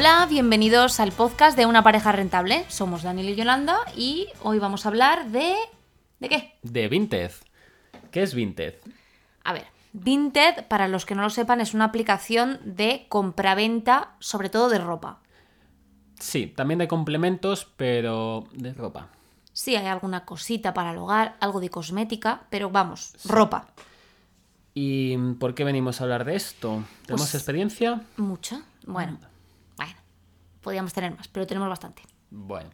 Hola, bienvenidos al podcast de Una pareja rentable. Somos Daniel y Yolanda y hoy vamos a hablar de... ¿De qué? De Vinted. ¿Qué es Vinted? A ver, Vinted, para los que no lo sepan, es una aplicación de compraventa, sobre todo de ropa. Sí, también de complementos, pero de ropa. Sí, hay alguna cosita para el hogar, algo de cosmética, pero vamos, ropa. ¿Y por qué venimos a hablar de esto? ¿Tenemos Pues- experiencia? ¿Mucha? Bueno, bueno, podríamos tener más, pero tenemos bastante. Bueno.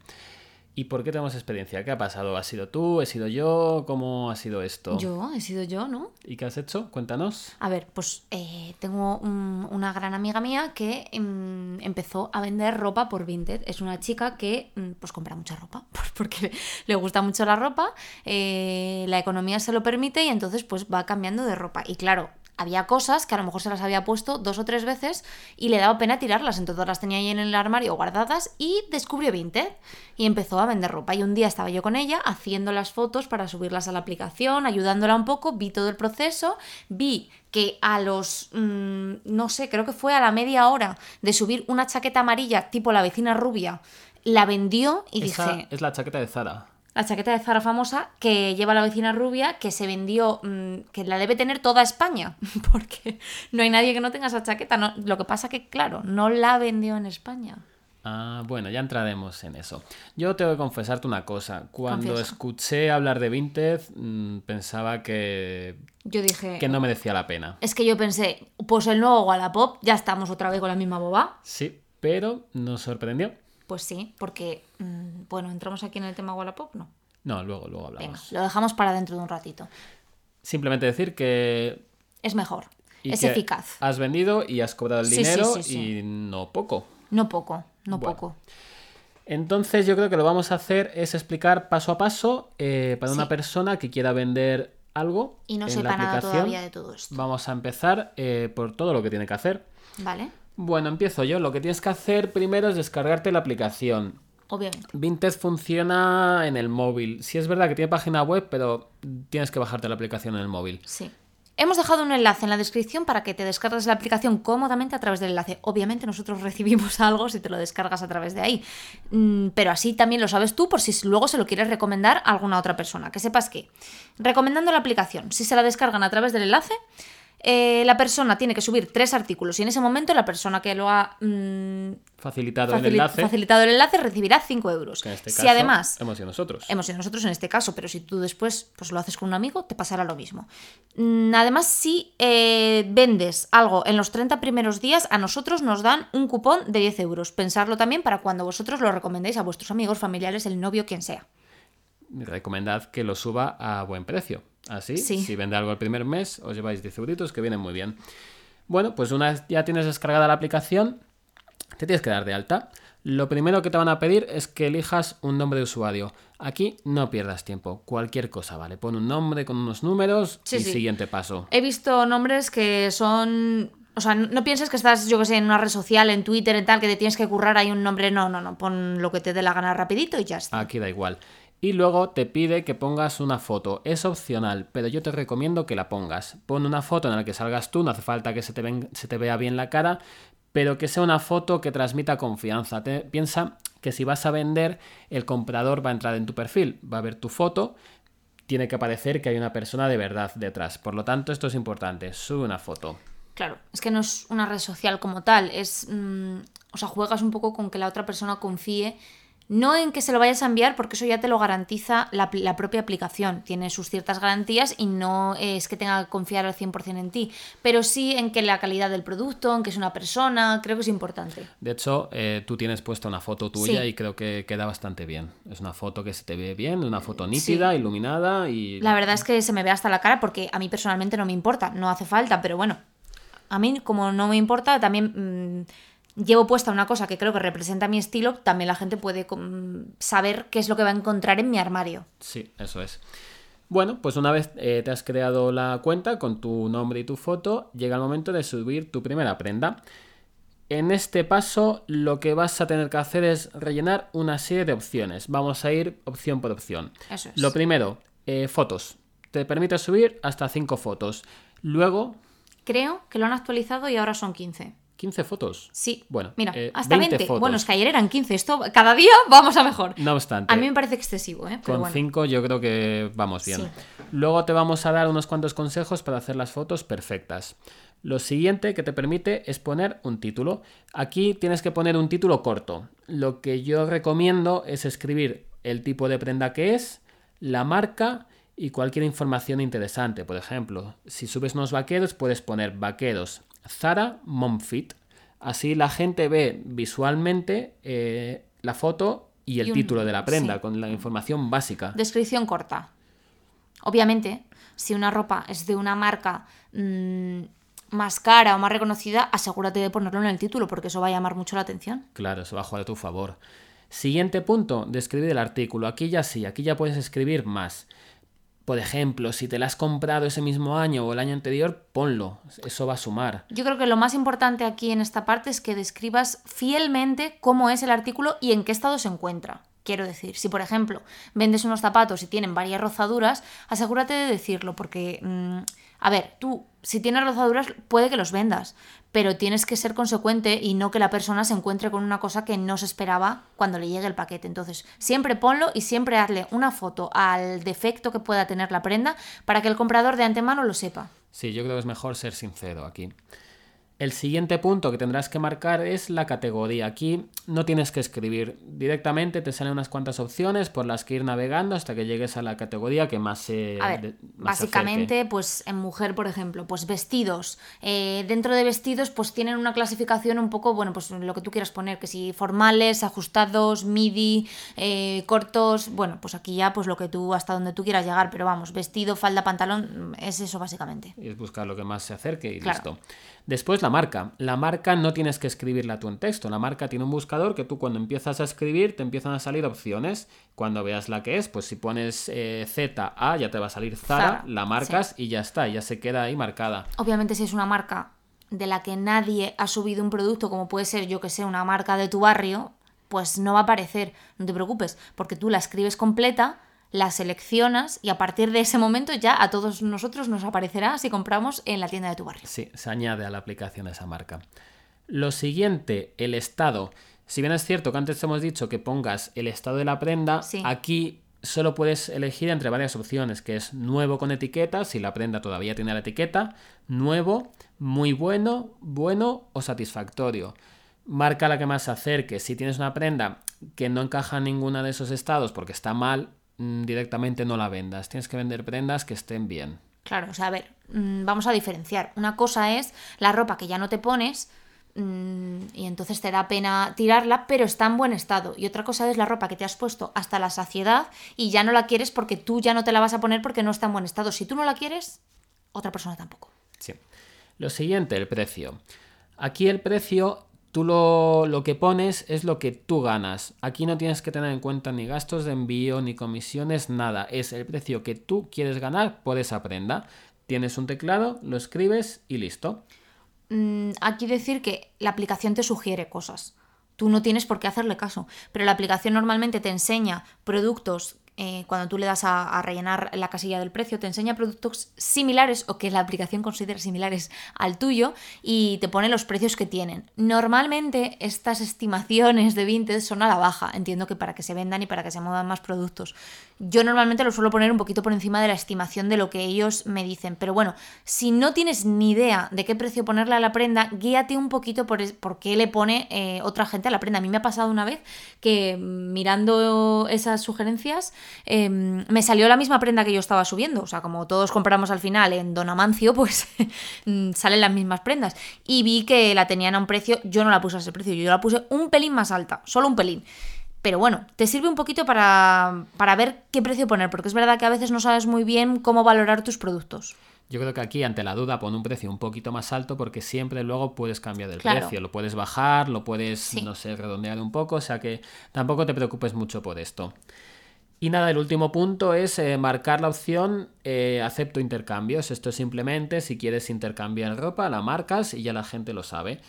¿Y por qué tenemos experiencia? ¿Qué ha pasado? ¿Has sido tú? ¿He sido yo? ¿Cómo ha sido esto? Yo, he sido yo, ¿no? ¿Y qué has hecho? Cuéntanos. A ver, pues eh, tengo un- una gran amiga mía que mm, empezó a vender ropa por Vinted. Es una chica que mm, pues compra mucha ropa porque le gusta mucho la ropa, eh, la economía se lo permite y entonces pues va cambiando de ropa. Y claro, había cosas que a lo mejor se las había puesto dos o tres veces y le daba pena tirarlas, entonces las tenía ahí en el armario guardadas y descubrió Vinted y empezó a vender ropa. Y un día estaba yo con ella haciendo las fotos para subirlas a la aplicación, ayudándola un poco, vi todo el proceso, vi que a los, mm, no sé, creo que fue a la media hora de subir una chaqueta amarilla tipo la vecina rubia, la vendió y Esa dije, es la chaqueta de Zara. La chaqueta de Zara famosa que lleva la vecina rubia, que se vendió, mm, que la debe tener toda España, porque no hay nadie que no tenga esa chaqueta. No, lo que pasa que, claro, no la vendió en España. Ah, bueno, ya entraremos en eso. Yo tengo que confesarte una cosa. Cuando Confiesa. escuché hablar de Vinted, mm, pensaba que, Yo dije, que no merecía la pena. es que yo pensé, pues el nuevo Wallapop, ya estamos otra vez con la misma boba. Sí, pero nos sorprendió. Pues sí, porque, mm, bueno, entramos aquí en el tema Wallapop, ¿no? No, luego, luego Venga, hablamos. lo dejamos para dentro de un ratito. Simplemente decir que Es mejor, y es que eficaz. Has vendido y has cobrado el Sí, dinero sí, sí. y no poco. No poco, no Bueno. poco. Entonces yo creo que lo vamos a hacer es explicar paso a paso eh, para una persona que quiera vender algo Y no en sepa la nada aplicación. todavía de todo esto. Vamos a empezar eh, por todo lo que tiene que hacer. ¿Vale? Bueno, empiezo yo. Lo que tienes que hacer primero es descargarte la aplicación. Obviamente. Vinted funciona en el móvil. Sí es verdad que tiene página web, pero tienes que bajarte la aplicación en el móvil. Sí. Hemos dejado un enlace en la descripción para que te descargues la aplicación cómodamente a través del enlace. Obviamente nosotros recibimos algo si te lo descargas a través de ahí. Mm, pero así también lo sabes tú por si luego se lo quieres recomendar a alguna otra persona. Que sepas que, recomendando la aplicación, si se la descargan a través del enlace, eh, la persona tiene que subir tres artículos y en ese momento la persona que lo ha mm, Facilitado el enlace. facilitado el enlace recibirá 5 euros. que en este si caso además hemos sido nosotros. Hemos sido nosotros en este caso, pero si tú después pues, lo haces con un amigo, te pasará lo mismo. Mm, Además, si eh, vendes algo en los 30 primeros días, a nosotros nos dan un cupón de 10 euros. Pensarlo también para cuando vosotros lo recomendéis a vuestros amigos, familiares, el novio, quien sea. recomendad que lo suba a buen precio. Así, Sí. si vende algo el primer mes, os lleváis 10 euritos que vienen muy bien. Bueno, pues una vez ya tienes descargada la aplicación, te tienes que dar de alta. Lo primero que te van a pedir es que elijas un nombre de usuario. Aquí no pierdas tiempo, cualquier cosa, ¿vale? Pon un nombre con unos números Sí, y sí. siguiente paso. He visto nombres que son... O sea, no pienses que estás, yo que sé, en una red social, en Twitter, en tal, que te tienes que currar ahí un nombre. No, no, no. Pon lo que te dé la gana rapidito y ya está. Aquí da igual. Y luego te pide que pongas una foto. Es opcional, pero yo te recomiendo que la pongas. Pon una foto en la que salgas tú, no hace falta que se te, vea bien la cara, pero que sea una foto que transmita confianza. Piensa que si vas a vender, el comprador va a entrar en tu perfil, va a ver tu foto, tiene que parecer que hay una persona de verdad detrás. Por lo tanto, esto es importante. Sube una foto. Claro, es que no es una red social como tal, es. mm, o sea, juegas un poco con que la otra persona confíe. No en que se lo vayas a enviar, porque eso ya te lo garantiza la, propia aplicación. Tiene sus ciertas garantías y no es que tenga que confiar al 100% en ti. Pero sí en que la calidad del producto, en que es una persona, creo que es importante. De hecho, eh, tú tienes puesta una foto tuya Sí. y creo que queda bastante bien. Es una foto que se te ve bien, una foto nítida, iluminada y... La verdad es que se me ve hasta la cara porque a mí personalmente no me importa, no hace falta, pero bueno, a mí como no me importa, también mm, llevo puesta una cosa que creo que representa mi estilo, también la gente puede saber qué es lo que va a encontrar en mi armario. Sí, eso es. Bueno, pues una vez eh, te has creado la cuenta con tu nombre y tu foto, llega el momento de subir tu primera prenda. En este paso lo que vas a tener que hacer es rellenar una serie de opciones. Vamos a ir opción por opción. Eso es. Lo primero, eh, fotos. Te permite subir hasta 5 fotos. Luego, Creo que lo han actualizado y ahora son 15. 15 fotos. Sí. Bueno, mira, eh, hasta 20 20. fotos. Bueno, es que ayer eran 15. Esto cada día vamos a mejor. No obstante. A mí me parece excesivo, ¿eh? Pero Con bueno. 5 yo creo que vamos bien. Sí. Luego te vamos a dar unos cuantos consejos para hacer las fotos perfectas. Lo siguiente que te permite es poner un título. Aquí tienes que poner un título corto. Lo que yo recomiendo es escribir el tipo de prenda que es, la marca y cualquier información interesante. Por ejemplo, si subes unos vaqueros puedes poner vaqueros Zara Momfit. Así la gente ve visualmente eh, la foto y el Y un- título de la prenda sí. con la información básica. Descripción corta. Obviamente, si una ropa es de una marca mm, más cara o más reconocida, asegúrate de ponerlo en el título porque eso va a llamar mucho la atención. Claro, eso va a jugar a tu favor. Siguiente punto, describir el artículo. Aquí ya sí, aquí ya puedes escribir más. Por ejemplo, si te la has comprado ese mismo año o el año anterior, ponlo. Eso va a sumar. Yo creo que lo más importante aquí en esta parte es que describas fielmente cómo es el artículo y en qué estado se encuentra. Quiero decir, si por ejemplo vendes unos zapatos y tienen varias rozaduras, asegúrate de decirlo, porque, mm, a ver, tú, si tienes rozaduras, puede que los vendas, pero tienes que ser consecuente y no que la persona se encuentre con una cosa que no se esperaba cuando le llegue el paquete. Entonces, siempre ponlo y siempre hazle una foto al defecto que pueda tener la prenda para que el comprador de antemano lo sepa. Sí, yo creo que es mejor ser sincero aquí. El siguiente punto que tendrás que marcar es la categoría. Aquí no tienes que escribir. Directamente te salen unas cuantas opciones por las que ir navegando hasta que llegues a la categoría que más se. A ver, de- más se acerque. básicamente, pues en mujer, por ejemplo, pues vestidos. Eh, dentro de vestidos, pues tienen una clasificación un poco, bueno, pues lo que tú quieras poner, que si formales, ajustados, midi, eh, cortos, bueno, pues aquí ya, pues lo que tú, hasta donde tú quieras llegar, pero vamos, vestido, falda, pantalón, es eso básicamente. Y es buscar lo que más se acerque y Claro. listo. Después la marca. La marca no tienes que escribirla tú en texto. La marca tiene un buscador que tú cuando empiezas a escribir te empiezan a salir opciones. Cuando veas la que es, pues si pones eh, Z, A, ya te va a salir Zara, Zara, la marcas y ya está, ya se queda ahí marcada. Obviamente, si es una marca de la que nadie ha subido un producto, como puede ser, yo que sé, una marca de tu barrio, pues no va a aparecer. No te preocupes, porque tú la escribes completa, la seleccionas y a partir de ese momento ya a todos nosotros nos aparecerá si compramos en la tienda de tu barrio. Sí, se añade a la aplicación esa marca. Lo siguiente, el estado. Si bien es cierto que antes te hemos dicho que pongas el estado de la prenda, Sí. aquí solo puedes elegir entre varias opciones, que es nuevo con etiqueta, si la prenda todavía tiene la etiqueta, nuevo, muy bueno, bueno o satisfactorio. Marca la que más se acerque. Si tienes una prenda que no encaja en ninguno de esos estados porque está mal, directamente no la vendas. Tienes que vender prendas que estén bien. Claro, o sea, a ver, mm, vamos a diferenciar. Una cosa es la ropa que ya no te pones mm, y entonces te da pena tirarla, pero está en buen estado. Y otra cosa es la ropa que te has puesto hasta la saciedad y ya no la quieres porque tú ya no te la vas a poner porque no está en buen estado. Si tú no la quieres, otra persona tampoco. Sí. Lo siguiente, el precio. Aquí el precio, tú lo, lo que pones es lo que tú ganas. Aquí no tienes que tener en cuenta ni gastos de envío, ni comisiones, nada. Es el precio que tú quieres ganar por esa prenda. Tienes un teclado, lo escribes y listo. Mm, aquí decir que la aplicación te sugiere cosas. Tú no tienes por qué hacerle caso, pero la aplicación normalmente te enseña productos. Eh, cuando tú le das a, rellenar la casilla del precio, te enseña productos similares o que la aplicación considera similares al tuyo y te pone los precios que tienen. Normalmente estas estimaciones de Vinted son a la baja, entiendo que para que se vendan y para que se muevan más productos. Yo normalmente lo suelo poner un poquito por encima de la estimación de lo que ellos me dicen, pero bueno, si no tienes ni idea de qué precio ponerle a la prenda, guíate un poquito por, por qué le pone eh, otra gente a la prenda. A mí me ha pasado una vez que mm, mirando esas sugerencias eh, me salió la misma prenda que yo estaba subiendo, o sea, como todos compramos al final en Don Amancio, pues mm, salen las mismas prendas. Y vi que la tenían a un precio, yo no la puse a ese precio, yo la puse un pelín más alta, solo un pelín. Pero bueno, te sirve un poquito para, para ver qué precio poner, porque es verdad que a veces no sabes muy bien cómo valorar tus productos. Yo creo que aquí, ante la duda, pon un precio un poquito más alto porque siempre luego puedes cambiar el Claro. precio. Lo puedes bajar, lo puedes, Sí. no sé, redondear un poco. O sea que tampoco te preocupes mucho por esto. Y nada, el último punto es eh, marcar la opción eh, acepto intercambios. Esto es simplemente si quieres intercambiar ropa, la marcas y ya la gente lo sabe.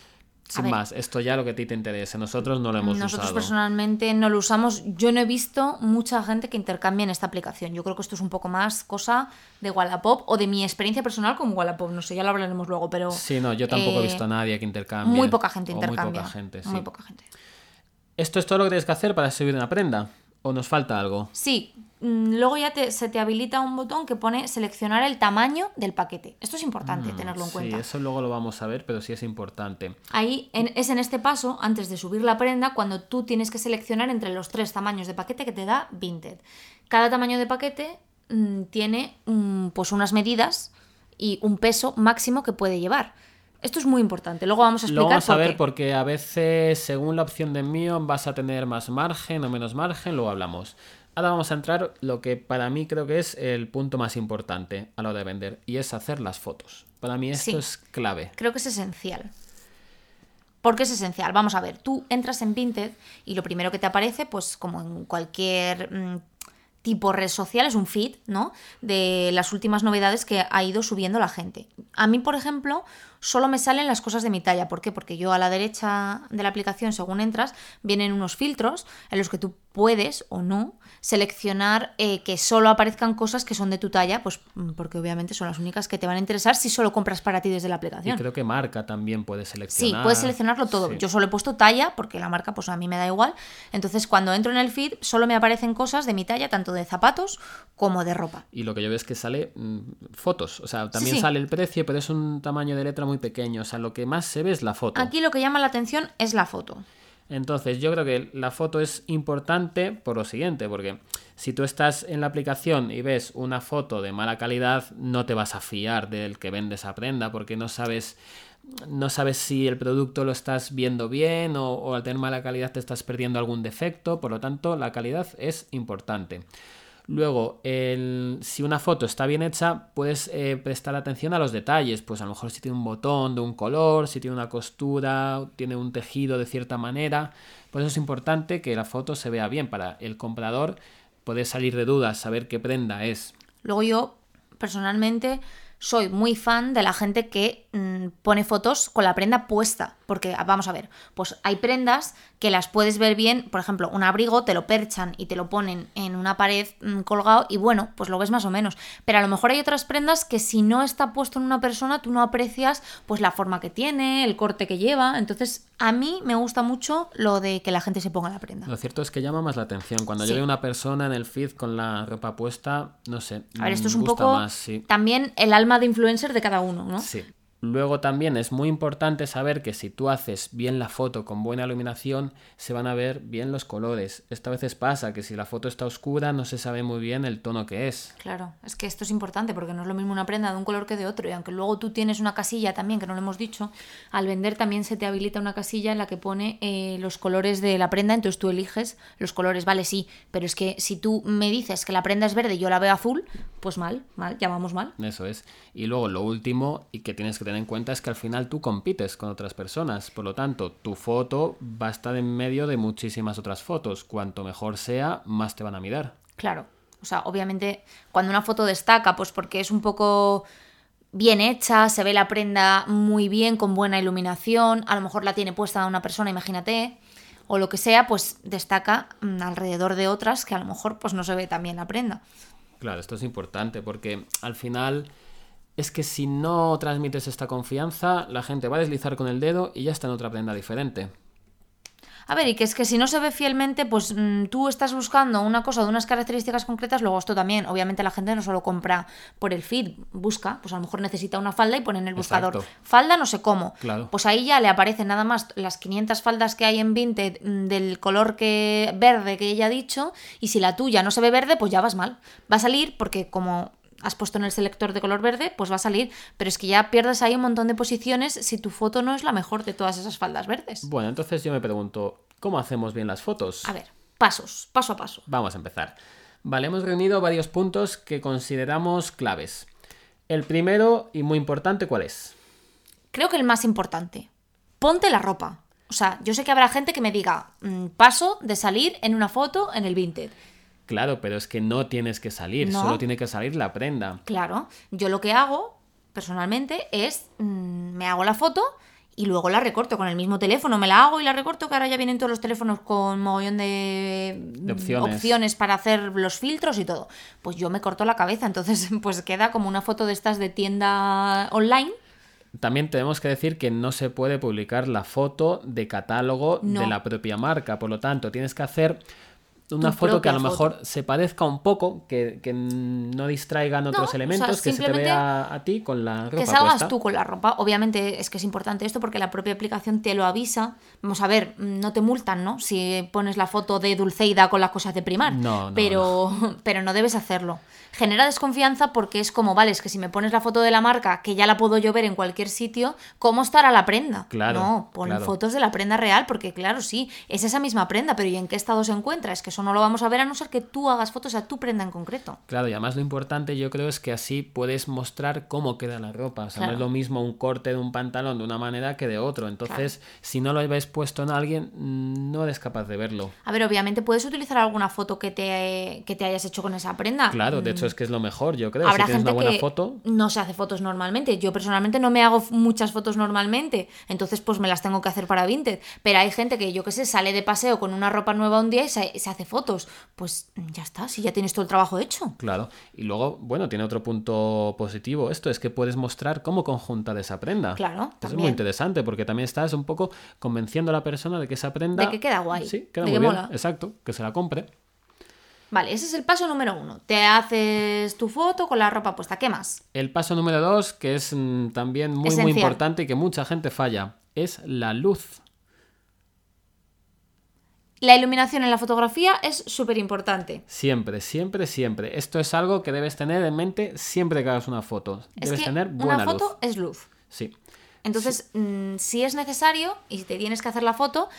Sin ver. más, esto ya lo que a ti te interese. Nosotros no lo hemos Nosotros usado. personalmente no lo usamos. Yo no he visto mucha gente que intercambie en esta aplicación. Yo creo que esto es un poco más cosa de Wallapop o de mi experiencia personal con Wallapop. No sé, ya lo hablaremos luego, pero. Sí, no, yo tampoco he eh, visto a nadie que intercambie. Muy poca gente intercambia. Muy poca gente, sí. Muy poca gente. ¿Esto es todo lo que tienes que hacer para subir una prenda? ¿O nos falta algo? Sí, mm, luego ya te- se te habilita un botón que pone seleccionar el tamaño del paquete. Esto es importante tenerlo en Mm, Sí, cuenta. eso luego lo vamos a ver, pero sí es importante. Ahí en- es en este paso, antes de subir la prenda, cuando tú tienes que seleccionar entre los tres tamaños de paquete que te da Vinted. Cada tamaño de paquete mm, tiene mm, pues unas medidas y un peso máximo que puede llevar. Esto es muy importante. Luego vamos a Lo explicar vamos a por ver qué. porque a veces, según la opción de envío, vas a tener más margen o menos margen, luego hablamos. Ahora vamos a entrar lo que para mí creo que es el punto más importante a la hora de vender y es hacer las fotos. Para mí esto Sí. es clave. Creo que es esencial. ¿Por qué es esencial? Vamos a ver, tú entras en Vinted y lo primero que te aparece, pues como en cualquier mm, tipo red social, es un feed, ¿no? De las últimas novedades que ha ido subiendo la gente. A mí, por ejemplo, solo me salen las cosas de mi talla. ¿Por qué? Porque yo a la derecha de la aplicación, según entras, vienen unos filtros en los que tú puedes o no seleccionar eh, que solo aparezcan cosas que son de tu talla, pues mm, porque obviamente son las únicas que te van a interesar si solo compras para ti desde la Y aplicación. creo que marca también puede Sí, seleccionar. puedes seleccionarlo todo. Sí. Yo solo he puesto talla porque la marca pues a mí me da igual. Entonces cuando entro en el feed solo me aparecen cosas de mi talla, tanto de zapatos como de ropa. Y lo que yo veo es que sale mm, fotos. O sea, también sí. sale el precio, pero es un tamaño de letra muy pequeño. O sea, lo que más se ve es la foto. Aquí lo que llama la atención es la foto. Entonces, yo creo que la foto es importante por lo siguiente, porque si tú estás en la aplicación y ves una foto de mala calidad, no te vas a fiar del que vende esa prenda, porque no sabes, no sabes si el producto lo estás viendo bien o, o al tener mala calidad te estás perdiendo algún defecto, por lo tanto, la calidad es importante. Luego, el- si una foto está bien hecha, puedes eh, prestar atención a los detalles. Pues a lo mejor si tiene un botón de un color, si tiene una costura, tiene un tejido de cierta manera. Por eso es importante que la foto se vea bien para el comprador poder salir de dudas, saber qué prenda es. Luego yo personalmente soy muy fan de la gente que mm, pone fotos con la prenda puesta. Porque, vamos a ver, pues hay prendas que las puedes ver bien, por ejemplo, un abrigo te lo perchan y te lo ponen en una pared mm, colgado y bueno, pues lo ves más o menos. Pero a lo mejor hay otras prendas que si no está puesto en una persona, tú no aprecias pues la forma que tiene, el corte que lleva. Entonces, a mí me gusta mucho lo de que la gente se ponga la prenda. Lo cierto es que llama más la atención. Cuando Sí. yo veo una persona en el feed con la ropa puesta, no sé. A ver, esto es mm, un gusta poco más, sí. también el alma de influencer de cada uno, ¿no? Sí. Luego también es muy importante saber que si tú haces bien la foto con buena iluminación, se van a ver bien los colores. Esta veces pasa que si la foto está oscura no se sabe muy bien el tono que es. Claro, es que esto es importante porque no es lo mismo una prenda de un color que de otro. Y aunque luego tú tienes una casilla también, que no lo hemos dicho, al vender también se te habilita una casilla en la que pone eh, los colores de la prenda, entonces tú eliges los colores, vale, sí, pero es que si tú me dices que la prenda es verde y yo la veo azul, pues mal, mal, ya vamos mal. Eso es. Y luego lo último y que tienes que tener en cuenta es que al final tú compites con otras personas. Por lo tanto, tu foto va a estar en medio de muchísimas otras fotos. Cuanto mejor sea, más te van a mirar. Claro, o sea, obviamente cuando una foto destaca, pues porque es un poco bien hecha, se ve la prenda muy bien, con buena iluminación, a lo mejor la tiene puesta una persona, imagínate, o lo que sea, pues destaca mm, alrededor de otras que a lo mejor pues no se ve tan bien la prenda. Claro, esto es importante porque al final es que si no transmites esta confianza, la gente va a deslizar con el dedo y ya está en otra prenda diferente. A ver, y que es que si no se ve fielmente, pues mm, tú estás buscando una cosa de unas características concretas, luego esto también, obviamente la gente no solo compra por el feed, busca, pues a lo mejor necesita una falda y pone en el buscador Exacto. falda no sé cómo. Claro. Pues ahí ya le aparecen nada más las 500 faldas que hay en Vinted mm, del color que verde que ella ha dicho, y si la tuya no se ve verde, pues ya vas mal. Va a salir porque como has puesto en el selector de color verde, pues va a salir, pero es que ya pierdes ahí un montón de posiciones si tu foto no es la mejor de todas esas faldas verdes. Bueno, entonces yo me pregunto, ¿cómo hacemos bien las fotos? A ver, pasos, paso a paso. Vamos a empezar. Vale, hemos reunido varios puntos que consideramos claves. El primero y muy importante, ¿cuál es? Creo que el más importante, ponte la ropa. O sea, yo sé que habrá gente que me diga, mm, paso de salir en una foto en el Vinted. Claro, pero es que no tienes que salir, No. solo tiene que salir la prenda. Claro, yo lo que hago personalmente es, mm, me hago la foto y luego la recorto con el mismo teléfono, me la hago y la recorto, que ahora ya vienen todos los teléfonos con mogollón de, De opciones. opciones para hacer los filtros y todo. Pues yo me corto la cabeza, entonces pues queda como una foto de estas de tienda online. También tenemos que decir que no se puede publicar la foto de catálogo No. de la propia marca. Por lo tanto, tienes que hacer una foto que a lo mejor se parezca un poco, que, que no distraigan otros o sea, elementos, que se te vea a ti con la ropa que salgas puesta. tú con la ropa. Obviamente es que es importante esto porque la propia aplicación te lo avisa. Vamos a ver, no te multan, ¿no? Si pones la foto de Dulceida con las cosas de primar. No, no, pero, pero no debes hacerlo. Genera desconfianza porque es como, vale, es que si me pones la foto de la marca, que ya la puedo yo ver en cualquier sitio, ¿cómo estará la prenda? Claro, No, pon claro. fotos de la prenda real porque, claro, sí, es esa misma prenda, pero ¿y en qué estado se encuentra? Es que eso no lo vamos a ver a no ser que tú hagas fotos a tu prenda en concreto. Claro, y además lo importante yo creo es que así puedes mostrar cómo queda la ropa. O sea, no es lo mismo un corte de un pantalón de una manera que de otro. Entonces, si no lo habéis puesto en alguien, mm, no eres capaz de verlo. A ver, obviamente puedes utilizar alguna foto que te, que te hayas hecho con esa prenda. Claro, de hecho es que es lo mejor, yo creo. Mm. Habrá si tienes gente una buena que foto, no se hace fotos normalmente. Yo personalmente no me hago muchas fotos normalmente, entonces pues me las tengo que hacer para Vinted. Pero hay gente que yo qué sé, sale de paseo con una ropa nueva un día y se, se hace fotos. Pues ya está, si ya tienes todo el trabajo hecho. Claro, y luego, bueno, tiene otro punto positivo esto, es que puedes mostrar cómo conjuntar esa prenda. Claro, Eso es muy interesante porque también estás un poco convenciendo a la persona de que esa prenda... De que queda guay, Sí, queda de muy que bien, mola. exacto, que se la compre. Vale, ese es el paso número uno. Te haces tu foto con la ropa puesta. ¿Qué más? El paso número dos, que es mm, también muy, muy importante y que mucha gente falla, es la luz. La iluminación en la fotografía es súper importante. Siempre, siempre, siempre. Esto es algo que debes tener en mente siempre que hagas una foto. Es Debes que tener buena una foto luz. es luz. Sí. Entonces, mm, si es necesario y te tienes que hacer la foto,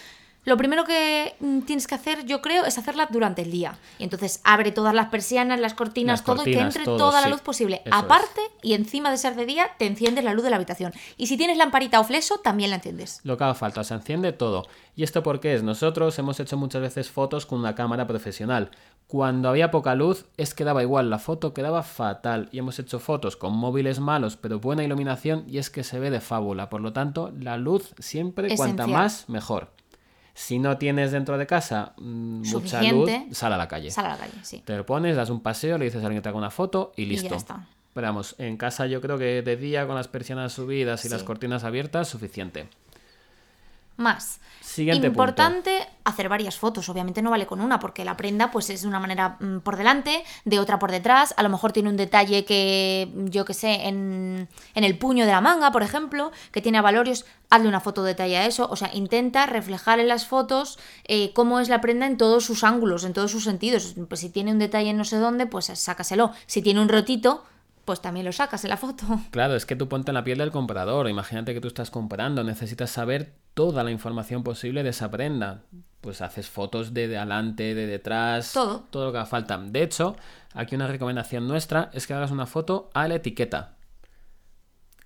lo primero que mm, tienes que hacer, yo creo, es hacerla durante el día. Y entonces abre todas las persianas, las cortinas, Las todo y que entre todo, toda la luz posible. Eso es. Aparte, y encima de ser de día, te enciendes la luz de la habitación. Y si tienes lamparita o fleso, también la enciendes. Lo que haga falta, se enciende todo. ¿Y esto por qué es? Nosotros hemos hecho muchas veces fotos con una cámara profesional. Cuando había poca luz, es que daba igual, la foto quedaba fatal. Y hemos hecho fotos con móviles malos, pero buena iluminación, y es que se ve de fábula. Por lo tanto, la luz siempre, cuanta más, mejor. Si no tienes dentro de casa mm, mucha Suficiente. luz, sal a la calle. Sal a la calle, sí. Te lo pones, das un paseo, le dices a alguien que te haga una foto y ya listo. está. Pero vamos, en casa yo creo que de día con las persianas subidas y las cortinas abiertas, suficiente. Más. Siguiente Importante hacer varias fotos. Obviamente no vale con una, porque la prenda pues es de una manera mm, por delante, de otra por detrás. A lo mejor tiene un detalle que, yo que sé, en, en el puño de la manga, por ejemplo, que tiene avalorios. Hazle una foto detalle a eso. O sea, intenta reflejar en las fotos eh, cómo es la prenda en todos sus ángulos, en todos sus sentidos. Pues si tiene un detalle en no sé dónde, pues sácaselo. Si tiene un rotito, pues también lo sacas en la foto. Claro, es que tú ponte en la piel del comprador. Imagínate que tú estás comprando, necesitas saber toda la información posible de esa prenda. Pues haces fotos de adelante, de detrás, Todo. todo lo que haga falta. De hecho, aquí una recomendación nuestra es que hagas una foto a la etiqueta,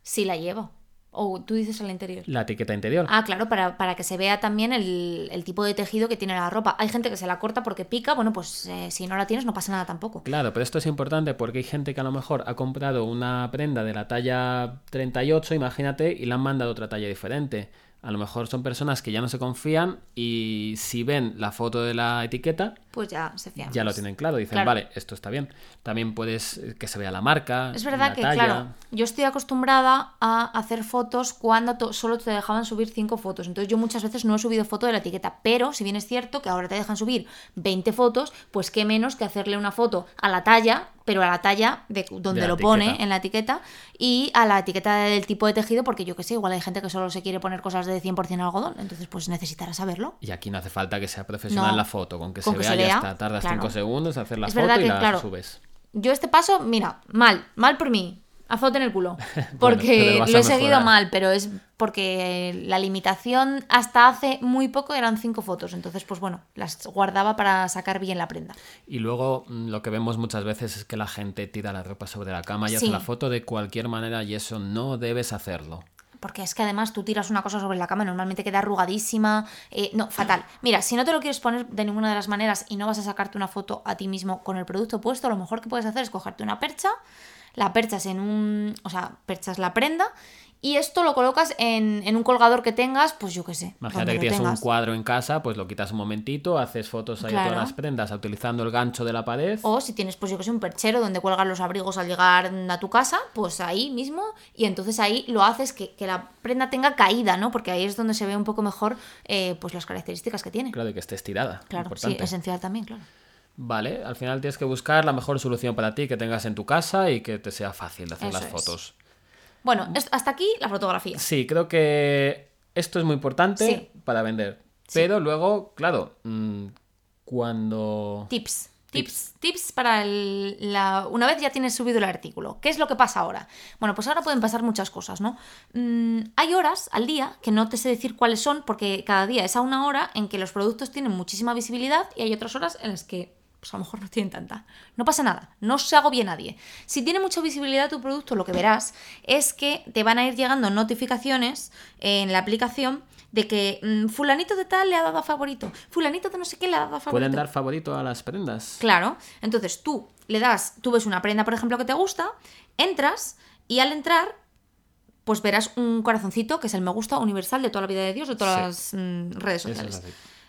Si la llevo. O tú dices al interior. la etiqueta interior. Ah, claro, para, para que se vea también el, el tipo de tejido que tiene la ropa. Hay gente que se la corta porque pica, bueno, pues eh, si no la tienes no pasa nada tampoco. Claro, pero esto es importante porque hay gente que a lo mejor ha comprado una prenda de la talla 38, imagínate, y le han mandado otra talla diferente. A lo mejor son personas que ya no se confían y si ven la foto de la etiqueta, Pues ya se fían. ya lo tienen claro. Dicen, Claro. vale, esto está bien. También puedes eh, que se vea la marca. Es verdad la que, talla. claro, yo estoy acostumbrada a hacer fotos cuando solo te dejaban subir 5 fotos. Entonces yo muchas veces no he subido foto de la etiqueta. Pero si bien es cierto que ahora te dejan subir 20 fotos, pues qué menos que hacerle una foto a la talla, pero a la talla de donde De lo pone en la etiqueta y a la etiqueta del tipo de tejido, porque yo que sé, igual hay gente que solo se quiere poner cosas de 100% algodón. Entonces pues necesitará saberlo. Y aquí no hace falta que sea profesional No. la foto. Con que Con se que vea se ya está. Tardas claro. 5 segundos en hacer la Es foto y que, la claro, subes. Yo este paso, mira, mal, mal por mí. Azote en el culo. Porque lo a he seguido mal, pero es porque la limitación hasta hace muy poco eran cinco fotos. Entonces, pues bueno, las guardaba para sacar bien la prenda. Y luego mm, lo que vemos muchas veces es que la gente tira la ropa sobre la cama y Sí. hace la foto de cualquier manera y eso no debes hacerlo. Porque es que además tú tiras una cosa sobre la cama y normalmente queda arrugadísima. eh, no, fatal. Mira, si no te lo quieres poner de ninguna de las maneras y no vas a sacarte una foto a ti mismo con el producto puesto, lo mejor que puedes hacer es cogerte una percha, la perchas en un. O sea, perchas la prenda y esto lo colocas en, en un colgador que tengas, pues yo qué sé. Imagínate que tienes un cuadro en casa, pues lo quitas un momentito, haces fotos ahí de Claro. todas las prendas utilizando el gancho de la pared. O si tienes, pues yo que sé, un perchero donde cuelgas los abrigos al llegar a tu casa, pues ahí mismo, y entonces ahí lo haces que, que la prenda tenga caída, ¿no? Porque ahí es donde se ve un poco mejor eh, pues las características que tiene. Claro, y que esté estirada. Claro, sí, importante. esencial también, claro. Vale, al final tienes que buscar la mejor solución para ti que tengas en tu casa y que te sea fácil de hacer Eso las es. Bueno, hasta aquí la fotografía. Sí, creo que esto es muy importante Sí. para vender. Pero luego, claro, mm, cuando... Tips. Tips, tips para el- la... Una vez ya tienes subido el artículo. ¿Qué es lo que pasa ahora? Bueno, pues ahora pueden pasar muchas cosas, ¿no? Mm, hay horas al día, que no te sé decir cuáles son, porque cada día es a una hora en que los productos tienen muchísima visibilidad y hay otras horas en las que pues a lo mejor no tienen tanta. No pasa nada, no se agobie nadie. Si tiene mucha visibilidad tu producto, lo que verás es que te van a ir llegando notificaciones en la aplicación de que mm, fulanito de tal le ha dado a favorito, fulanito de no sé qué le ha dado a favorito. ¿Pueden dar favorito a las prendas? Claro, entonces tú le das, tú ves una prenda, por ejemplo, que te gusta, entras y al entrar, pues verás un corazoncito que es el me gusta universal de toda la vida de Dios, de todas Sí. las mm, redes sociales.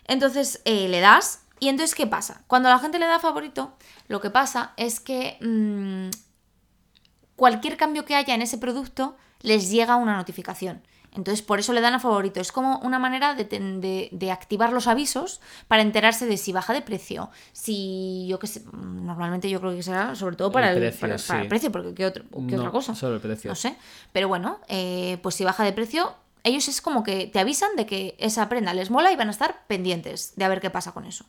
Entonces eh, le das y entonces ¿qué pasa? Cuando la gente le da favorito, lo que pasa es que mm, cualquier cambio que haya en ese producto les llega una notificación. Entonces, por eso le dan a favorito. Es como una manera de, de- de activar los avisos para enterarse de si baja de precio. Si, yo qué sé, normalmente yo creo que será sobre todo para El el, precio, para, para el precio, porque ¿qué, otro- qué No, otra cosa? solo el precio. No sé. Pero bueno, eh, pues si baja de precio, ellos es como que te avisan de que esa prenda les mola y van a estar pendientes de a ver qué pasa con eso.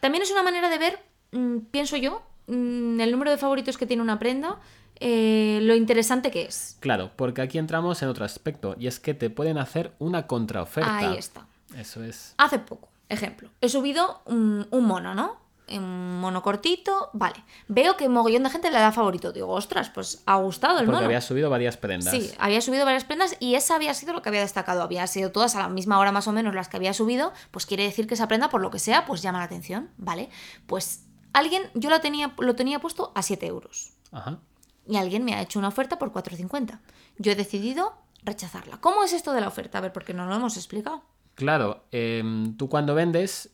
También es una manera de ver, mm, pienso yo, mm, el número de favoritos que tiene una prenda, eh, lo interesante que es. Claro, porque aquí entramos en otro aspecto y es que te pueden hacer una contraoferta. Ahí está. Eso es. Hace poco, ejemplo, he subido un, un mono, ¿no? Un mono cortito, vale. Veo que mogollón de gente le da favorito. Digo, ostras, pues ha gustado el Porque mono. había subido varias prendas. Sí, había subido varias prendas y esa había sido lo que había destacado. Había sido todas a la misma hora más o menos las que había subido, pues quiere decir que esa prenda, por lo que sea, pues llama la atención, ¿vale? Pues alguien, yo la tenía, lo tenía puesto a 7 euros Ajá. y alguien me ha hecho una oferta por 4,50. Yo he decidido rechazarla. ¿Cómo es esto de la oferta? A ver, porque no lo hemos explicado. Claro, em, tú cuando vendes,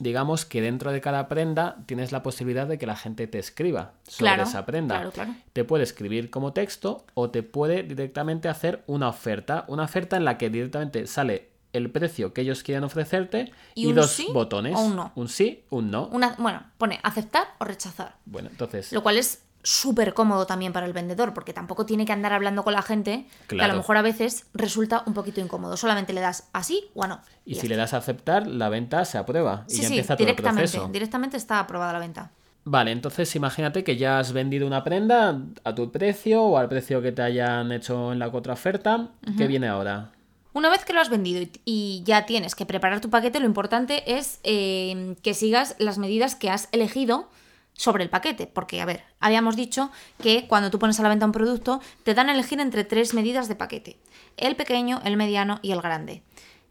digamos que dentro de cada prenda tienes la posibilidad de que la gente te escriba sobre Claro, esa prenda. claro, claro. Te puede escribir como texto o te puede directamente hacer una oferta. Una oferta en la que directamente sale el precio que ellos quieran ofrecerte ¿Y dos sí botones. o un no? Un sí, un no. Una, bueno, pone aceptar o rechazar. Bueno, entonces, Lo cual es súper cómodo también para el vendedor, porque tampoco tiene que andar hablando con la gente, que a lo mejor a veces resulta un poquito incómodo. Solamente le das así o a no. y si le das a aceptar, la venta se aprueba y Sí, ya sí, empieza todo el directamente, proceso. directamente está aprobada la venta. Vale, entonces imagínate que ya has vendido una prenda a tu precio o al precio que te hayan hecho en la contraoferta. ¿Qué viene ahora? Una vez que lo has vendido y, y ya tienes que preparar tu paquete, lo importante es eh, que sigas las medidas que has elegido sobre el paquete. Porque, a ver, habíamos dicho que cuando tú pones a la venta un producto, te dan a elegir entre tres medidas de paquete. El pequeño, el mediano y el grande.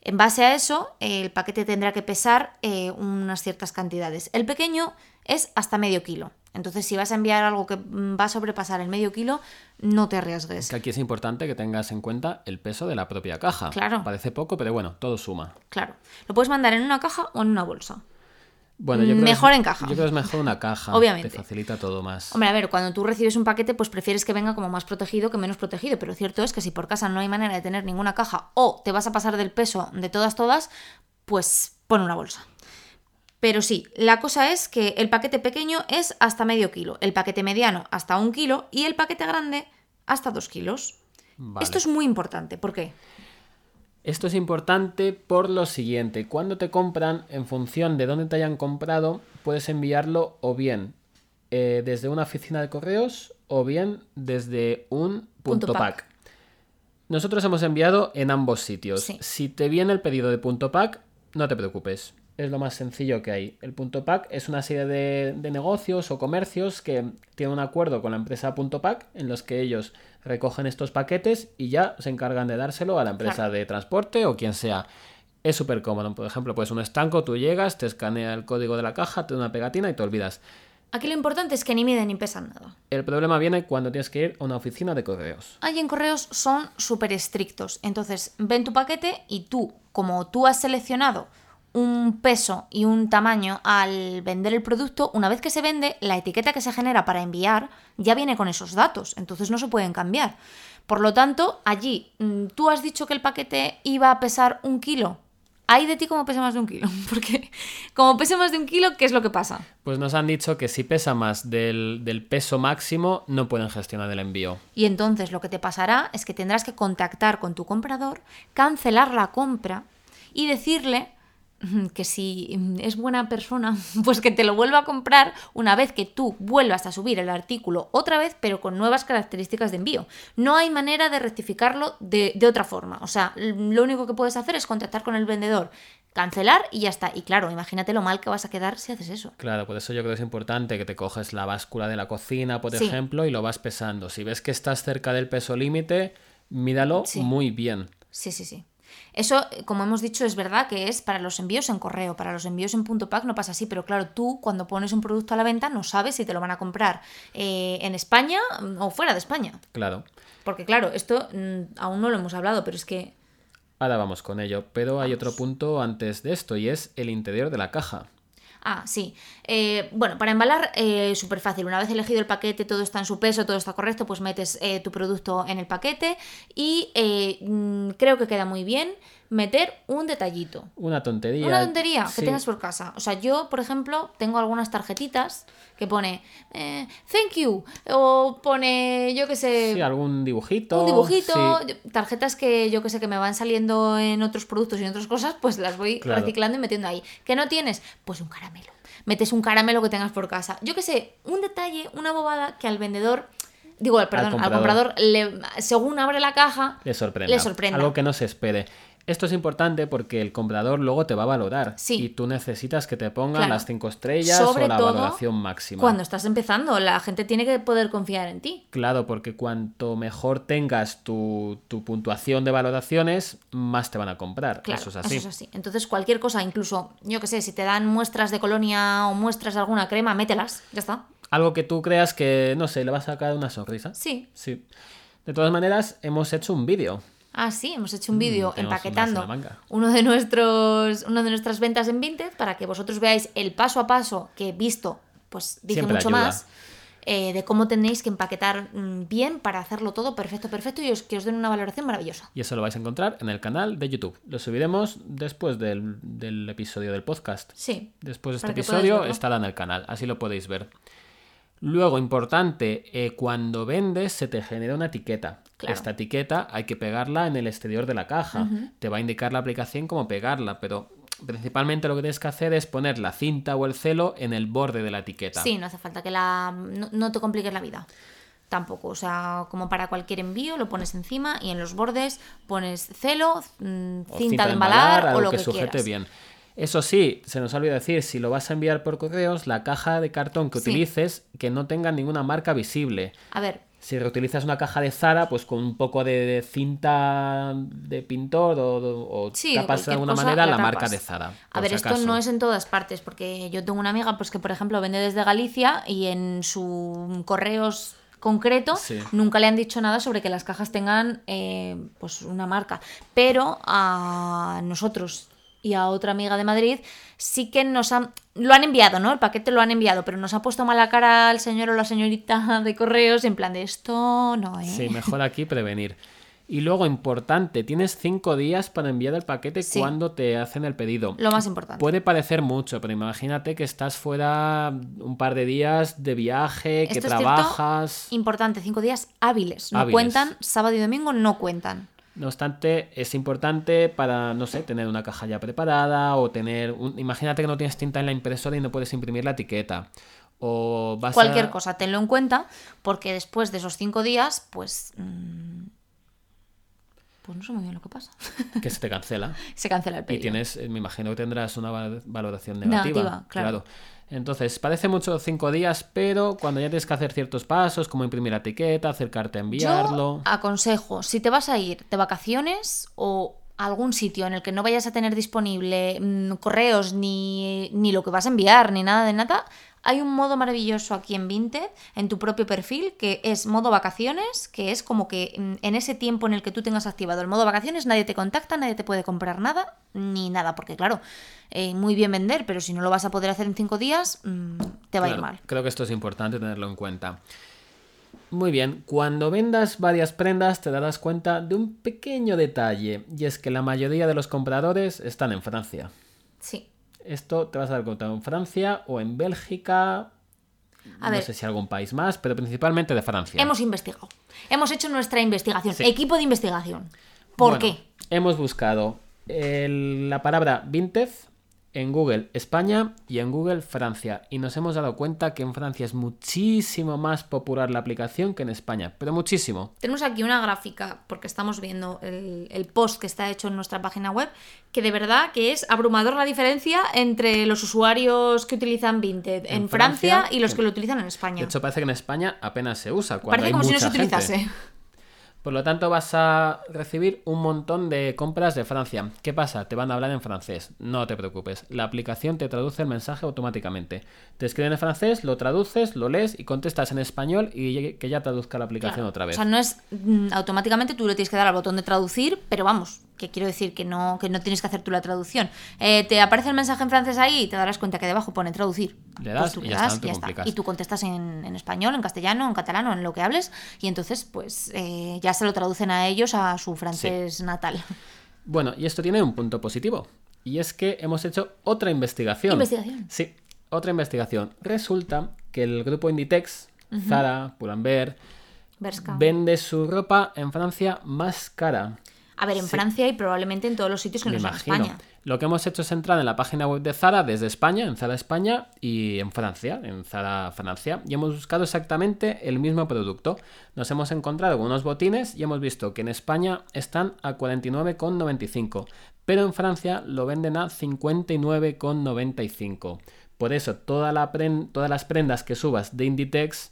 En base a eso, el paquete tendrá que pesar eh, unas ciertas cantidades. El pequeño es hasta medio kilo. Entonces, si vas a enviar algo que mm, va a sobrepasar el medio kilo, no te arriesgues. Que aquí es importante que tengas en cuenta el peso de la propia caja. Claro. Parece poco, pero bueno, todo suma. Claro. Lo puedes mandar en una caja o en una bolsa. Bueno, yo creo Mejor es- en caja. Yo creo que es mejor una caja. Obviamente. Te facilita todo más. Hombre, a ver, cuando tú recibes un paquete, pues prefieres que venga como más protegido que menos protegido, pero cierto es que si por casa no hay manera de tener ninguna caja o te vas a pasar del peso de todas, todas, pues pon una bolsa. Pero sí, la cosa es que el paquete pequeño es hasta medio kilo, el paquete mediano hasta un kilo y el paquete grande hasta dos kilos. Vale. Esto es muy importante, ¿por qué? Esto es importante por lo siguiente. Cuando te compran, en función de dónde te hayan comprado, puedes enviarlo o bien eh, desde una oficina de correos o bien desde un punto, Punto pack. pack. Nosotros hemos enviado en ambos sitios. Sí. Si te viene el pedido de punto pack, no te preocupes. Es lo más sencillo que hay. El punto pack es una serie de, de negocios o comercios que tienen un acuerdo con la empresa punto pack en los que ellos recogen estos paquetes y ya se encargan de dárselo a la empresa Claro. de transporte o quien sea. Es súper cómodo. Por ejemplo, pues un estanco, tú llegas, te escanea el código de la caja, te da una pegatina y te olvidas. Aquí lo importante es que ni miden ni pesan nada. El problema viene cuando tienes que ir a una oficina de correos. Allí en correos son súper estrictos. Entonces, ven tu paquete y tú, como tú has seleccionado un peso y un tamaño al vender el producto, una vez que se vende, la etiqueta que se genera para enviar ya viene con esos datos, entonces no se pueden cambiar. Por lo tanto, allí, mm, tú has dicho que el paquete iba a pesar un kilo. Hay de ti como pesa más de un kilo, porque como pesa más de un kilo, ¿qué es lo que pasa? Pues nos han dicho que si pesa más del, del peso máximo, no pueden gestionar el envío. Y entonces lo que te pasará es que tendrás que contactar con tu comprador, cancelar la compra y decirle que si es buena persona, pues que te lo vuelva a comprar una vez que tú vuelvas a subir el artículo otra vez, pero con nuevas características de envío. No hay manera de rectificarlo de, de otra forma. O sea, lo único que puedes hacer es contactar con el vendedor, cancelar y ya está. Y claro, imagínate lo mal que vas a quedar si haces eso. Claro, por eso yo creo que es importante que te coges la báscula de la cocina, por Sí. ejemplo, y lo vas pesando. Si ves que estás cerca del peso límite, míralo Sí. muy bien. Sí, sí, sí. Eso, como hemos dicho, es verdad que es para los envíos en correo, para los envíos en punto pack no pasa así, pero claro, tú cuando pones un producto a la venta no sabes si te lo van a comprar eh, en España mm, o fuera de España. Claro. Porque claro, esto mm, aún no lo hemos hablado, pero es que Ahora vamos con ello. Pero hay otro punto antes de esto y es el interior de la caja. Ah, sí. Eh, bueno, para embalar, eh, súper fácil. Una vez elegido el paquete, todo está en su peso, todo está correcto, pues metes eh, tu producto en el paquete y eh, mm, creo que queda muy bien meter un detallito. Una tontería. Una tontería que Sí. tengas por casa. O sea, yo, por ejemplo, tengo algunas tarjetitas que pone eh, thank you o pone, yo qué sé, Sí, algún dibujito. un dibujito, sí. tarjetas que yo que sé que me van saliendo en otros productos y en otras cosas, pues las voy Claro. reciclando y metiendo ahí. ¿Que no tienes? Pues un caramelo. Metes un caramelo que tengas por casa. Yo que sé, un detalle, una bobada que al vendedor, digo, perdón, al comprador. comprador, le, según abre la caja, le sorprenda. Algo que no se espere. Esto es importante porque el comprador luego te va a valorar. Sí. Y tú necesitas que te pongan Claro. las cinco estrellas Sobre o la todo valoración máxima. cuando estás empezando, la gente tiene que poder confiar en ti. Claro, porque cuanto mejor tengas tu, tu puntuación de valoraciones, más te van a comprar. Claro, eso es así. Entonces, cualquier cosa, incluso, yo que sé, si te dan muestras de colonia o muestras de alguna crema, mételas, ya está. Algo que tú creas que, no sé, le va a sacar una sonrisa. Sí. Sí. De todas maneras, hemos hecho un vídeo. Ah, sí, hemos hecho un vídeo Mm, tenemos empaquetando uno de nuestros uno de nuestras ventas en Vinted para que vosotros veáis el paso a paso que visto, pues dice Siempre mucho ayuda. más eh, de cómo tenéis que empaquetar mm, bien para hacerlo todo perfecto, perfecto y os, que os den una valoración maravillosa. Y eso lo vais a encontrar en el canal de YouTube. Lo subiremos después del, del episodio del podcast. Sí. Después de este episodio estará en el canal, así lo podéis ver. Luego, importante, eh, cuando vendes se te genera una etiqueta. Claro. Esta etiqueta hay que pegarla en el exterior de la caja. Te va a indicar la aplicación cómo pegarla, pero principalmente lo que tienes que hacer es poner la cinta o el celo en el borde de la etiqueta. Sí, no hace falta que la no, no te compliques la vida. Tampoco, o sea, como para cualquier envío, lo pones encima y en los bordes pones celo, mm, cinta, de embalar, o lo que, que, sujete quieras. bien. Eso sí, se nos olvidó decir, si lo vas a enviar por correos, la caja de cartón que Sí. utilices que no tenga ninguna marca visible. A ver, Si reutilizas una caja de Zara, pues con un poco de cinta de pintor o, o Sí, tapas de alguna manera la marca de Zara. A ver, si esto no es en todas partes, porque yo tengo una amiga pues que, por ejemplo, vende desde Galicia y en su correos concreto Sí. nunca le han dicho nada sobre que las cajas tengan eh, pues una marca. Pero a nosotros y a otra amiga de Madrid sí que nos han lo han enviado, ¿no? El paquete lo han enviado, pero nos ha puesto mala cara al señor o la señorita de correos en plan de esto no, ¿eh? Sí, mejor aquí prevenir. Y luego, importante, tienes cinco días para enviar el paquete Sí. cuando te hacen el pedido. Lo más importante. Puede parecer mucho, pero imagínate que estás fuera un par de días de viaje, que cierto, trabajas. Importante, cinco días hábiles. No Hábiles. cuentan, sábado y domingo no cuentan. No obstante, es importante para, no sé, tener una caja ya preparada o tener... un- Imagínate que no tienes tinta en la impresora y no puedes imprimir la etiqueta. O vas Cualquier a... cosa, tenlo en cuenta, porque después de esos cinco días, pues. mm, pues no sé muy bien lo que pasa. que se te cancela. Se cancela el Y pedido. tienes, eh, me imagino que tendrás una val- valoración negativa. Negativa, claro. Entonces, parece mucho cinco días, pero cuando ya tienes que hacer ciertos pasos, como imprimir la etiqueta, acercarte a enviarlo. Yo aconsejo, si te vas a ir de vacaciones o a algún sitio en el que no vayas a tener disponible mm, correos ni, ni lo que vas a enviar ni nada de nada, hay un modo maravilloso aquí en Vinted, en tu propio perfil, que es modo vacaciones, que es como que mm, en ese tiempo en el que tú tengas activado el modo vacaciones, nadie te contacta, nadie te puede comprar nada, ni nada, porque claro, eh, muy bien vender, pero si no lo vas a poder hacer en cinco días, mm, te va a ir mal. Creo que esto es importante tenerlo en cuenta. Muy bien, cuando vendas varias prendas te darás cuenta de un pequeño detalle, y es que la mayoría de los compradores están en Francia. Sí. Esto te vas a dar cuenta en Francia o en Bélgica, A no ver. sé si algún país más, pero principalmente de Francia. Hemos investigado. Hemos hecho nuestra investigación. Sí. Equipo de investigación. ¿Por Bueno, qué? Hemos buscado el- la palabra vintage en Google España y en Google Francia y nos hemos dado cuenta que en Francia es muchísimo más popular la aplicación que en España, pero muchísimo. Tenemos aquí una gráfica, porque estamos viendo el, el post que está hecho en nuestra página web, que de verdad que es abrumador la diferencia entre los usuarios que utilizan Vinted en, En Francia, Francia, y los que lo utilizan en España. De hecho, parece que en España apenas se usa. Cuando Parece hay como si no se gente. utilizase. Por lo tanto, vas a recibir un montón de compras de Francia. ¿Qué pasa? Te van a hablar en francés. No te preocupes. La aplicación te traduce el mensaje automáticamente. Te escriben en francés, lo traduces, lo lees y contestas en español y que ya traduzca la aplicación Claro. otra vez. O sea, no es mm, automáticamente tú le tienes que dar al botón de traducir, pero vamos, que quiero decir que no, que no tienes que hacer tú la traducción. Eh, te aparece el mensaje en francés ahí y te darás cuenta que debajo pone traducir. Le das Pues tú y le está, das no y ya está. Y tú contestas en, en español, en castellano, en catalano, en lo que hables, y entonces, pues eh, ya se lo traducen a ellos a su francés natal. Bueno, y esto tiene un punto positivo. Y es que hemos hecho otra investigación. ¿Investigación? Sí, otra investigación. Resulta que el grupo Inditex, Zara, Pull&Bear, vende su ropa en Francia más cara. A ver, en Sí. Francia y probablemente en todos los sitios que Me no. España. Lo que hemos hecho es entrar en la página web de Zara desde España, en Zara España y en Francia, en Zara Francia, y hemos buscado exactamente el mismo producto. Nos hemos encontrado con unos botines y hemos visto que en España están a 49,95, pero en Francia lo venden a 59,95. Por eso toda la pren- todas las prendas que subas de Inditex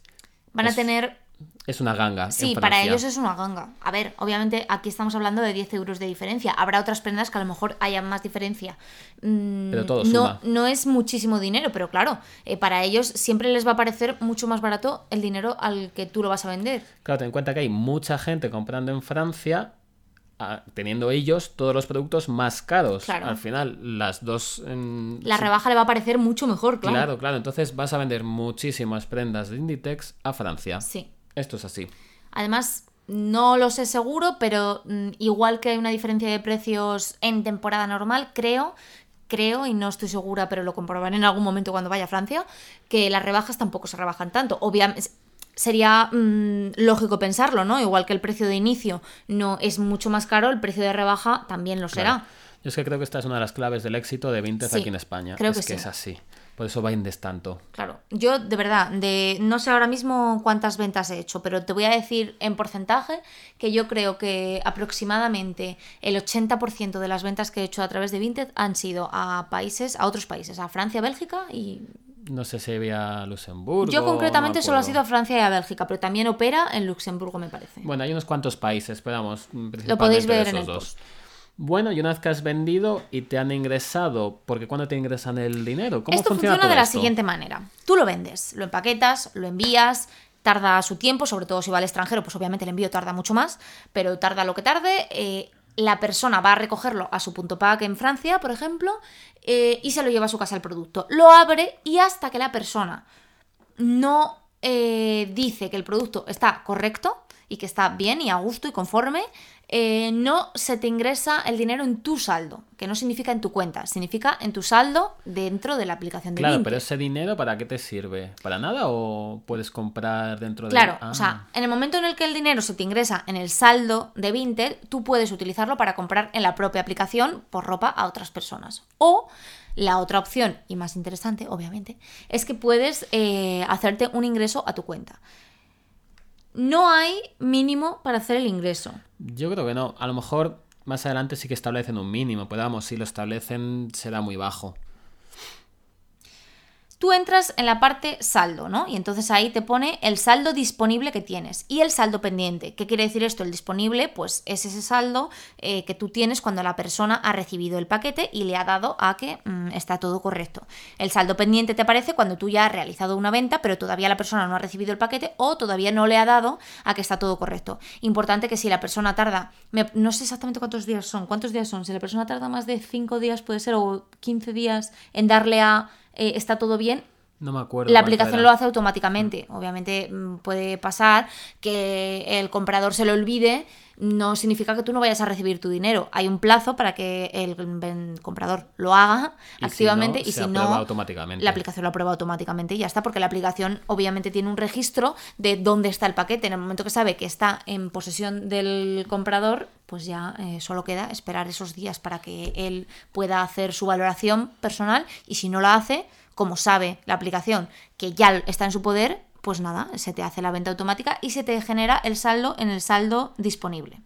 Van a Es- tener es una ganga. Sí, en para ellos es una ganga. A ver, obviamente aquí estamos hablando de 10 euros de diferencia. Habrá otras prendas que a lo mejor haya más diferencia. Mm, Pero todo no, suma. no es muchísimo dinero, pero claro, eh, para ellos siempre les va a parecer mucho más barato el dinero al que tú lo vas a vender. Claro, ten en cuenta que hay mucha gente comprando en Francia, teniendo ellos todos los productos más caros. Claro. Al final, las dos... en- La rebaja le va a parecer mucho mejor, claro. Claro, claro. Entonces vas a vender muchísimas prendas de Inditex a Francia. Sí. Esto es así. Además, no lo sé seguro, pero mm, igual que hay una diferencia de precios en temporada normal, creo, creo, y no estoy segura, pero lo comprobaré en algún momento cuando vaya a Francia, que las rebajas tampoco se rebajan tanto. Obviamente. Sería mm, lógico pensarlo, ¿no? Igual que el precio de inicio no es mucho más caro, el precio de rebaja también lo será. Claro. Yo es que creo que esta es una de las claves del éxito de Vinted Sí, aquí en España. creo es que sí. es así. Por eso vendes tanto. Claro, yo de verdad, de no sé ahora mismo cuántas ventas he hecho, pero te voy a decir en porcentaje que yo creo que aproximadamente el 80% de las ventas que he hecho a través de Vinted han sido a países, a otros países, a Francia, Bélgica y No sé si había Luxemburgo. yo no concretamente solo ha sido a Francia y a Bélgica, pero también opera en Luxemburgo me parece. Bueno, hay unos cuantos países, pero vamos, Lo podéis principalmente ver en esos el dos. post. Bueno, y una vez que has vendido y te han ingresado, porque cuando te ingresan el dinero, ¿cómo Esto funciona, funciona todo de la esto? siguiente manera. Tú lo vendes, lo empaquetas, lo envías, tarda su tiempo, sobre todo si va al extranjero, pues obviamente el envío tarda mucho más, pero tarda lo que tarde. eh, la persona va a recogerlo a su punto pack en Francia, por ejemplo, eh, y se lo lleva a su casa el producto. Lo abre y hasta que la persona no eh, dice que el producto está correcto y que está bien y a gusto y conforme, eh, no se te ingresa el dinero en tu saldo, que no significa en tu cuenta, significa en tu saldo dentro de la aplicación de Claro, Vinted. pero ese dinero, ¿para qué te sirve? ¿Para nada o puedes comprar dentro de Claro, Ah, o sea, en el momento en el que el dinero se te ingresa en el saldo de Vinted, tú puedes utilizarlo para comprar en la propia aplicación por ropa a otras personas. O la otra opción, y más interesante, obviamente, es que puedes eh, hacerte un ingreso a tu cuenta. No hay mínimo para hacer el ingreso. Yo creo que no. A lo mejor más adelante sí que establecen un mínimo, pero vamos, si lo establecen será muy bajo. Tú entras en la parte saldo, ¿no? Y entonces ahí te pone el saldo disponible que tienes y el saldo pendiente. ¿Qué quiere decir esto? El disponible, pues es ese saldo eh, que tú tienes cuando la persona ha recibido el paquete y le ha dado a que mm, está todo correcto. El saldo pendiente te aparece cuando tú ya has realizado una venta, pero todavía la persona no ha recibido el paquete o todavía no le ha dado a que está todo correcto. Importante que si la persona tarda, no sé exactamente cuántos días son, cuántos días son, si la persona tarda más de 5 días puede ser o 15 días en darle a eh, está todo bien, no me acuerdo. La aplicación lo hace automáticamente. Obviamente mm, puede pasar que el comprador se lo olvide, no significa que tú no vayas a recibir tu dinero. Hay un plazo para que el comprador lo haga activamente y si no, automáticamente. la aplicación lo aprueba automáticamente y ya está, porque la aplicación obviamente tiene un registro de dónde está el paquete. En el momento que sabe que está en posesión del comprador, pues ya eh, solo queda esperar esos días para que él pueda hacer su valoración personal y si no la hace, como sabe la aplicación que ya está en su poder, pues nada, se te hace la venta automática y se te genera el saldo en el saldo disponible.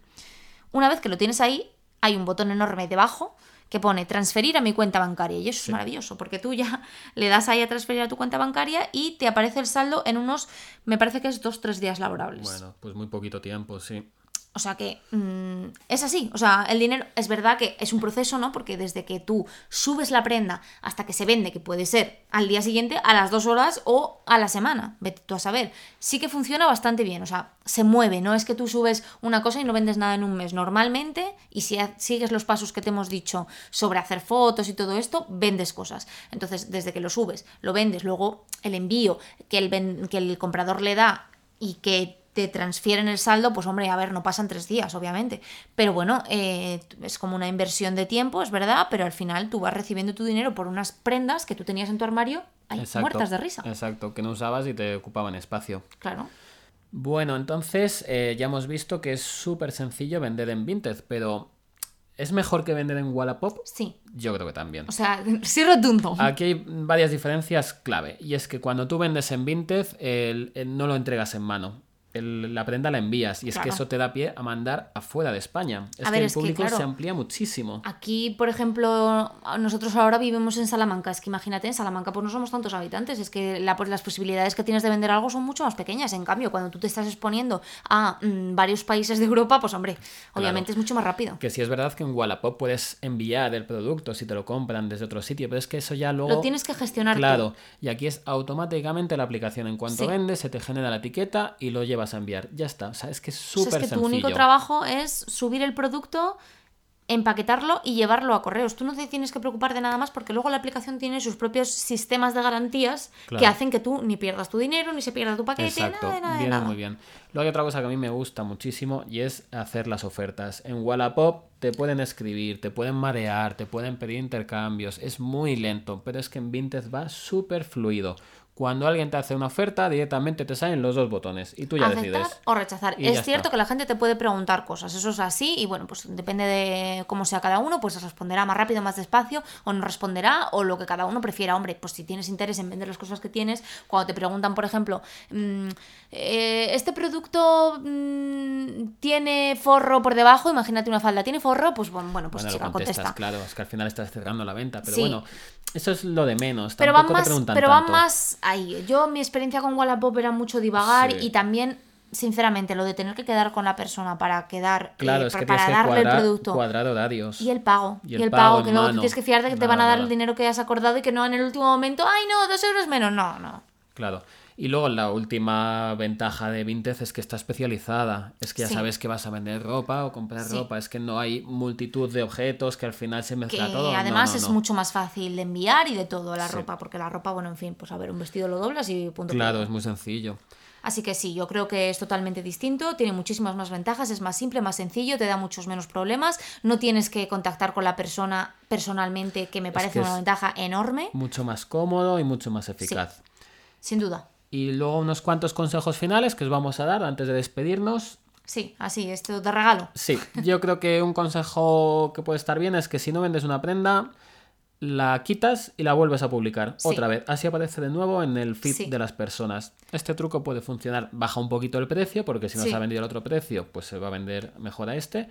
Una vez que lo tienes ahí, hay un botón enorme debajo que pone transferir a mi cuenta bancaria. Y eso es maravilloso, porque tú ya le das ahí a transferir a tu cuenta bancaria y te aparece el saldo en unos, me parece que es dos, tres días laborables. Bueno, pues muy poquito tiempo, sí. O sea que mm, es así. O sea, el dinero es verdad que es un proceso, ¿no? Porque desde que tú subes la prenda hasta que se vende, que puede ser al día siguiente, a las dos horas o a la semana, vete tú a saber. Sí que funciona bastante bien. O sea, se mueve. No es que tú subes una cosa y no vendes nada en un mes. Normalmente, y si sigues los pasos que te hemos dicho sobre hacer fotos y todo esto, vendes cosas. Entonces, desde que lo subes, lo vendes, luego el envío que el, que el comprador le da y que te transfieren el saldo, pues hombre, a ver, no pasan tres días, obviamente. Pero bueno, eh, es como una inversión de tiempo, es verdad, pero al final tú vas recibiendo tu dinero por unas prendas que tú tenías en tu armario ahí, muertas de risa. Exacto, que no usabas y te ocupaban espacio. Claro. Bueno, entonces eh, ya hemos visto que es súper sencillo vender en Vinted, pero ¿es mejor que vender en Wallapop? Sí. Yo creo que también. O sea, sí rotundo. Aquí hay varias diferencias clave, y es que cuando tú vendes en Vinted, no lo entregas en mano la prenda la envías y es que eso te da pie a mandar afuera de España. Es que el público se amplía muchísimo. Aquí, por ejemplo, nosotros ahora vivimos en Salamanca. Es que imagínate, en Salamanca pues no somos tantos habitantes. Es que la, pues, las posibilidades que tienes de vender algo son mucho más pequeñas. En cambio, cuando tú te estás exponiendo a mm, varios países de Europa, pues hombre, obviamente es mucho más rápido. Que sí es verdad que en Wallapop puedes enviar el producto si te lo compran desde otro sitio, pero es que eso ya luego... Lo tienes que gestionar Claro, y aquí es automáticamente la aplicación. En cuanto vendes, se te genera la etiqueta y lo llevas a enviar. Ya está. O sea, es que es súper es que tu único trabajo es subir el producto empaquetarlo y llevarlo a correos. Tú no te tienes que preocupar de nada más porque luego la aplicación tiene sus propios sistemas de garantías que hacen que tú ni pierdas tu dinero, ni se pierda tu paquete, Exacto. nada, Viene muy bien. Luego hay otra cosa que a mí me gusta muchísimo y es hacer las ofertas. En Wallapop te pueden escribir, te pueden marear, te pueden pedir intercambios. Es muy lento, pero es que en Vinted va súper fluido. Cuando alguien te hace una oferta, directamente te salen los dos botones y tú ya Aceptar decides. o rechazar. es cierto que la gente te puede preguntar cosas, eso es así y bueno, pues depende de cómo sea cada uno, pues responderá más rápido, más despacio o no responderá o lo que cada uno prefiera. Hombre, pues si tienes interés en vender las cosas que tienes, cuando te preguntan, por ejemplo, mm, eh, este producto mm, tiene forro por debajo, imagínate una falda, ¿tiene forro? Pues bueno, pues chica, contesta. Claro, es que al final estás cerrando la venta, pero bueno, eso es lo de menos. Pero van más, pero van más ahí. Yo, mi experiencia con Wallapop era mucho divagar y también sinceramente, lo de tener que quedar con la persona para quedar claro, eh, es que para darle el producto. Horarios. Y el pago. Y el, pago, que luego tienes que fiar de que te van a dar el dinero que has acordado y que no en el último momento, ay no, dos euros menos. No, no. Claro. Y luego la última ventaja de Vinted es que está especializada. Es que ya sabes que vas a vender ropa o comprar ropa. Es que no hay multitud de objetos que al final se mezcla que todo. Además es mucho más fácil de enviar y de todo la ropa, porque la ropa, bueno, en fin, pues a ver, un vestido lo doblas y punto. Claro, es muy sencillo. Así que sí, yo creo que es totalmente distinto, tiene muchísimas más ventajas, es más simple, más sencillo, te da muchos menos problemas, no tienes que contactar con la persona personalmente, que me parece una ventaja enorme. Mucho más cómodo y mucho más eficaz. sin duda. Y luego unos cuantos consejos finales que os vamos a dar antes de despedirnos. Sí, así, esto de regalo. Sí, yo creo que un consejo que puede estar bien es que si no vendes una prenda, la quitas y la vuelves a publicar otra vez. Así aparece de nuevo en el feed de las personas. Este truco puede funcionar, baja un poquito el precio, porque si no se ha vendido el otro precio, pues se va a vender mejor a este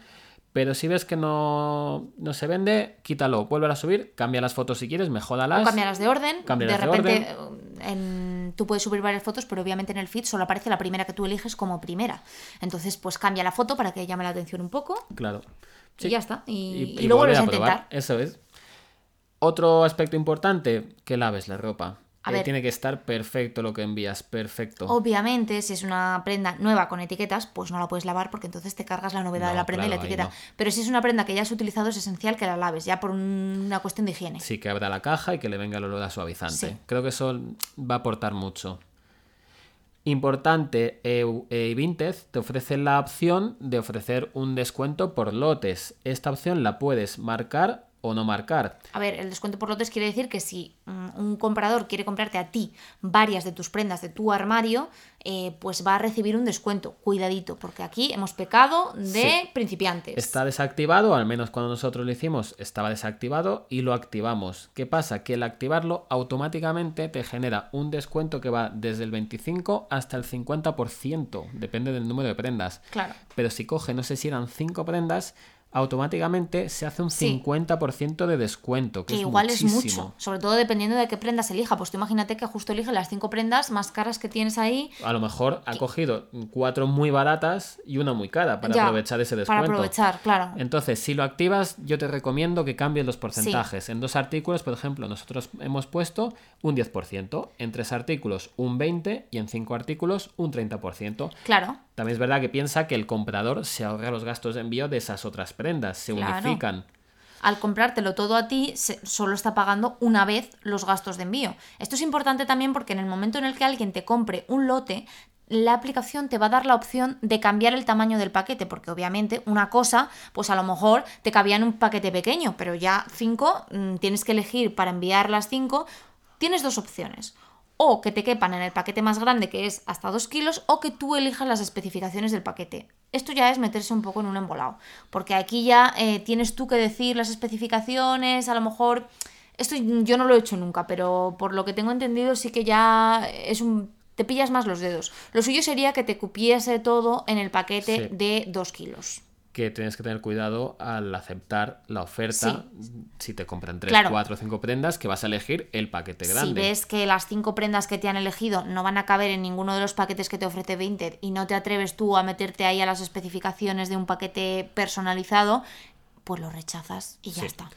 Pero si ves que no, no se vende, quítalo, vuelve a subir, cambia las fotos si quieres, mejóralas. O cámbialas de orden. Cámbialas de de repente en- tú puedes subir varias fotos, pero obviamente en el feed solo aparece la primera que tú eliges como primera. Entonces, pues cambia la foto para que llame la atención un poco Claro. y ya está. Y, Y, y luego vuelves a intentar. Eso es. Otro aspecto importante, que laves la ropa. A Eh, ver. Tiene que estar perfecto lo que envías, perfecto. Obviamente, si es una prenda nueva con etiquetas, pues no la puedes lavar porque entonces te cargas la novedad de la prenda y la etiqueta. no. Pero si es una prenda que ya has utilizado, es esencial que la laves, ya por un- una cuestión de higiene. Sí, que abra la caja y que le venga el olor a suavizante. Sí. Creo que eso va a aportar mucho. Importante, e Vinted te ofrece la opción de ofrecer un descuento por lotes. Esta opción la puedes marcar o no marcar. A ver, el descuento por lotes quiere decir que si mm, un comprador quiere comprarte a ti varias de tus prendas de tu armario, eh, pues va a recibir un descuento. Cuidadito, porque aquí hemos pecado de Sí. principiantes. Está desactivado, al menos cuando nosotros lo hicimos estaba desactivado y lo activamos. ¿Qué pasa? Que el activarlo automáticamente te genera un descuento que va desde el 25 hasta el 50%, depende del número de prendas. Claro. Pero si coge, no sé si eran 5 prendas, automáticamente se hace un Sí. 50% de descuento, que, Que es igual es muchísimo. mucho, sobre todo dependiendo de qué prendas elija. Pues tú imagínate que justo elige las cinco prendas más caras que tienes ahí. A lo mejor ha cogido cuatro muy baratas y una muy cara para Ya, aprovechar ese descuento. Para aprovechar, claro. Entonces, si lo activas, yo te recomiendo que cambies los porcentajes. En dos artículos, por ejemplo, nosotros hemos puesto un 10%, en tres artículos un 20% y en cinco artículos un 30%. Claro. También es verdad que piensa que el comprador se ahorra los gastos de envío de esas otras prendas, se Claro. unifican. al comprártelo todo a ti, se- solo está pagando una vez los gastos de envío. Esto es importante también porque en el momento en el que alguien te compre un lote, la aplicación te va a dar la opción de cambiar el tamaño del paquete, porque obviamente una cosa, pues a lo mejor te cabía en un paquete pequeño, pero ya cinco, mm, tienes que elegir para enviar las cinco, tienes dos opciones. O que te quepan en el paquete más grande, que es hasta 2 kilos, o que tú elijas las especificaciones del paquete. Esto ya es meterse un poco en un embolado, porque aquí ya eh, tienes tú que decir las especificaciones, a lo mejor... Esto yo no lo he hecho nunca, pero por lo que tengo entendido sí que ya es un... Te pillas más los dedos. Lo suyo sería que te cupiese todo en el paquete Sí. de 2 kilos. Que tienes que tener cuidado al aceptar la oferta. Si te compran 3, Claro. 4 o 5 prendas, que vas a elegir el paquete Si grande. ves que las cinco prendas que te han elegido no van a caber en ninguno de los paquetes que te ofrece Vinted y no te atreves tú a meterte ahí a las especificaciones de un paquete personalizado, pues lo rechazas y ya Sí. está.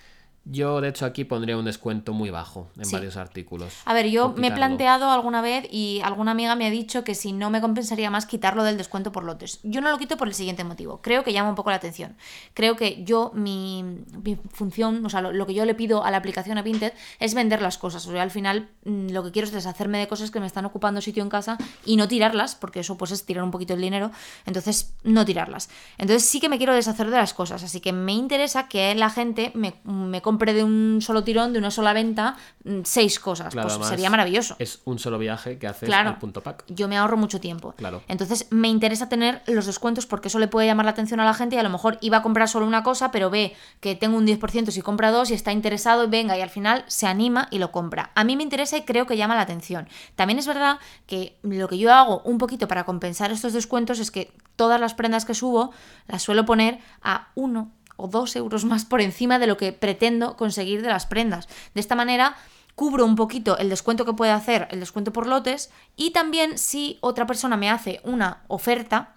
Yo, de hecho, aquí pondría un descuento muy bajo en Sí. varios artículos. A ver, yo me he planteado alguna vez y alguna amiga me ha dicho que si no me compensaría más quitarlo del descuento por lotes. Yo no lo quito por el siguiente motivo. Creo que llama un poco la atención. Creo que yo, mi, mi función, o sea, lo, lo que yo le pido a la aplicación a Vinted es vender las cosas. O sea, al final mm, lo que quiero es deshacerme de cosas que me están ocupando sitio en casa y no tirarlas, porque eso pues es tirar un poquito el dinero. Entonces, no tirarlas. Entonces sí que me quiero deshacer de las cosas. Así que me interesa que la gente me, me compre de un solo tirón, de una sola venta, mm, seis cosas. Claro, pues sería maravilloso. Es un solo viaje que haces Claro. al punto pack. Yo me ahorro mucho tiempo. Claro. Entonces me interesa tener los descuentos porque eso le puede llamar la atención a la gente y a lo mejor iba a comprar solo una cosa, pero ve que tengo un 10% si compra dos y está interesado y venga y al final se anima y lo compra. A mí me interesa y creo que llama la atención. También es verdad que lo que yo hago un poquito para compensar estos descuentos es que todas las prendas que subo las suelo poner a uno o dos euros más por encima de lo que pretendo conseguir de las prendas. De esta manera cubro un poquito el descuento que puede hacer, el descuento por lotes, y también si otra persona me hace una oferta,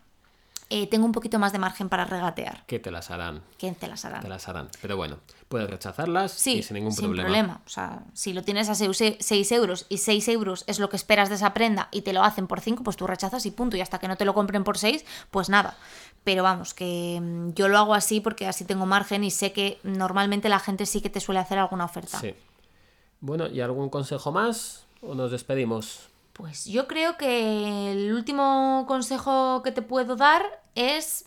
eh, tengo un poquito más de margen para regatear. Que te las harán. ¿Quién te las hará? Te las harán. Pero bueno, puedes rechazarlas Sí, y sin ningún problema. O sea, si lo tienes a 6 euros y 6 euros es lo que esperas de esa prenda y te lo hacen por 5, pues tú rechazas y punto. Y hasta que no te lo compren por 6, pues nada. Pero vamos, que mm, yo lo hago así porque así tengo margen y sé que normalmente la gente sí que te suele hacer alguna oferta. Sí. Bueno, ¿y algún consejo más? ¿O nos despedimos? Pues yo creo que el último consejo que te puedo dar es.